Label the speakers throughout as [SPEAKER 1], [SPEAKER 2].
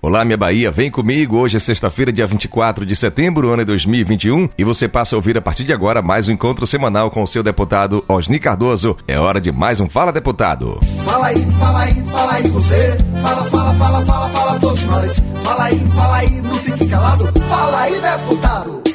[SPEAKER 1] Olá, minha Bahia, vem comigo. Hoje é sexta-feira, dia 24 de setembro, ano de 2021, e você passa a ouvir a partir de agora mais um encontro semanal com o seu deputado Osni Cardoso. É hora de mais um Fala Deputado.
[SPEAKER 2] Fala aí, fala aí, fala aí você. Fala, fala, fala, fala, fala todos nós. Fala aí, fala aí, não fique calado. Fala aí, deputado.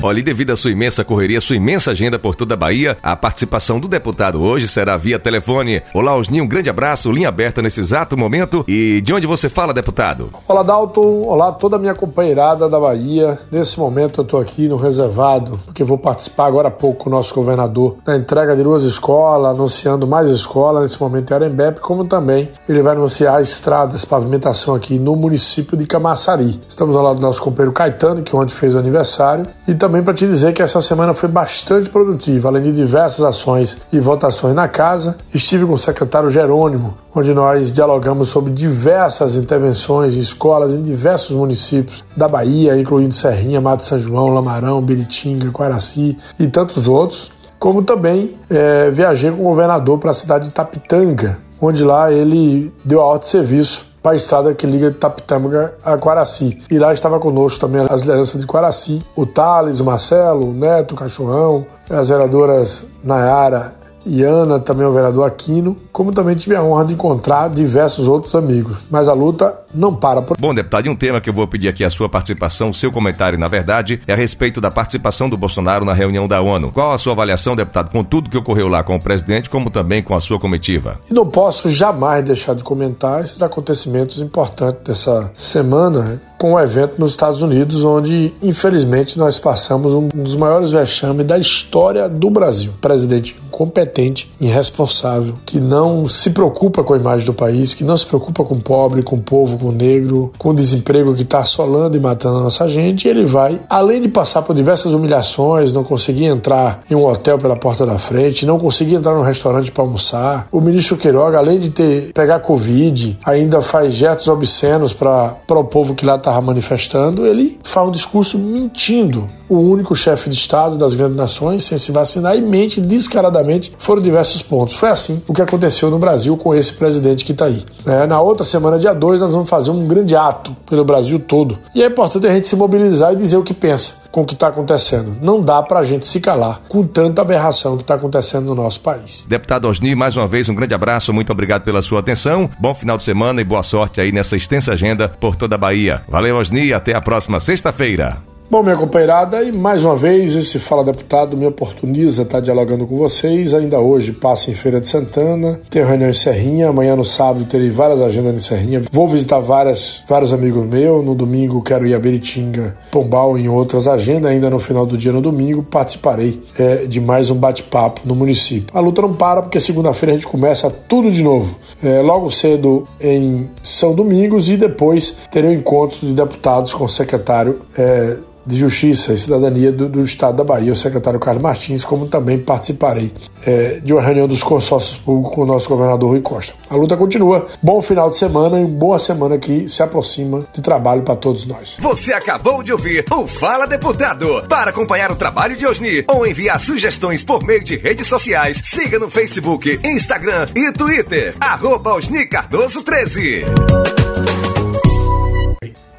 [SPEAKER 1] Olha, e devido à sua imensa correria, sua imensa agenda por toda a Bahia, a participação do deputado hoje será via telefone. Olá, Osni, um grande abraço, linha aberta nesse exato momento. E de onde você fala, deputado?
[SPEAKER 3] Olá, Dalton. Olá, toda a minha companheirada da Bahia. Nesse momento eu estou aqui no reservado, porque vou participar agora há pouco com o nosso governador da entrega de duas escolas, anunciando mais escolas nesse momento em Arembepe, como também ele vai anunciar estradas, pavimentação aqui no município de Camaçari. Estamos ao lado do nosso companheiro Caetano, que ontem fez o aniversário, e também também para te dizer que essa semana foi bastante produtiva, além de diversas ações e votações na casa. Estive com o secretário Jerônimo, onde nós dialogamos sobre diversas intervenções em escolas em diversos municípios da Bahia, incluindo Serrinha, Mato São João, Lamarão, Biritinga, Quaraci e tantos outros. Como também é, viajei com o governador para a cidade de Tapitanga, onde lá ele deu a ordem de serviço a estrada que liga Tapitanga a Quaraci. E lá estava conosco também as lideranças de Quaraci, o Thales, o Marcelo, o Neto, o Cachorrão, as vereadoras Nayara e Ana, também o vereador Aquino, como também tive a honra de encontrar diversos outros amigos. Mas a luta não para por.
[SPEAKER 1] Bom, deputado, e um tema que eu vou pedir aqui a sua participação, o seu comentário, na verdade, é a respeito da participação do Bolsonaro na reunião da ONU. Qual a sua avaliação, deputado, com tudo que ocorreu lá com o presidente, como também com a sua comitiva?
[SPEAKER 3] E não posso jamais deixar de comentar esses acontecimentos importantes dessa semana com o evento nos Estados Unidos, onde infelizmente nós passamos um dos maiores vexames da história do Brasil. Presidente incompetente, irresponsável, que não se preocupa com a imagem do país, que não se preocupa com o pobre, com o povo, com o negro, com o desemprego que está assolando e matando a nossa gente. ele vai, além de passar por diversas humilhações, não conseguir entrar em um hotel pela porta da frente, não conseguir entrar num restaurante para almoçar. O ministro Queiroga, além de ter pegar Covid, ainda faz gestos obscenos para o povo que lá estava manifestando, ele faz um discurso mentindo. O único chefe de Estado das grandes nações sem se vacinar e mente descaradamente foram diversos pontos. Foi assim o que aconteceu no Brasil com esse presidente que está aí. É, na outra semana, dia 2, nós vamos fazer um grande ato pelo Brasil todo. E é importante a gente se mobilizar e dizer o que pensa com o que está acontecendo. Não dá para a gente se calar com tanta aberração que está acontecendo no nosso país.
[SPEAKER 1] Deputado Osni, mais uma vez um grande abraço, muito obrigado pela sua atenção. Bom final de semana e boa sorte aí nessa extensa agenda por toda a Bahia. Valeu, Osni, até a próxima sexta-feira.
[SPEAKER 3] Bom, minha companheirada, e mais uma vez esse Fala Deputado me oportuniza estar dialogando com vocês. Ainda hoje passo em Feira de Santana, tenho reunião em Serrinha, amanhã no sábado terei várias agendas em Serrinha. Vou visitar várias, vários amigos meus. No domingo quero ir a Beritinga, Pombal em outras agendas. Ainda no final do dia, no domingo, participarei é, de mais um bate-papo no município. A luta não para porque segunda-feira a gente começa tudo de novo. É, logo cedo em São Domingos e depois terei um encontro de deputados com o secretário. É, de Justiça e Cidadania do, do, Estado da Bahia, o secretário Carlos Martins, como também participarei é, de uma reunião dos consórcios públicos com o nosso governador Rui Costa. A luta continua. Bom final de semana e boa semana que se aproxima de trabalho para todos nós.
[SPEAKER 1] Você acabou de ouvir o Fala Deputado. Para acompanhar o trabalho de Osni ou enviar sugestões por meio de redes sociais, siga no Facebook, Instagram e Twitter. Arroba Osni Cardoso 13.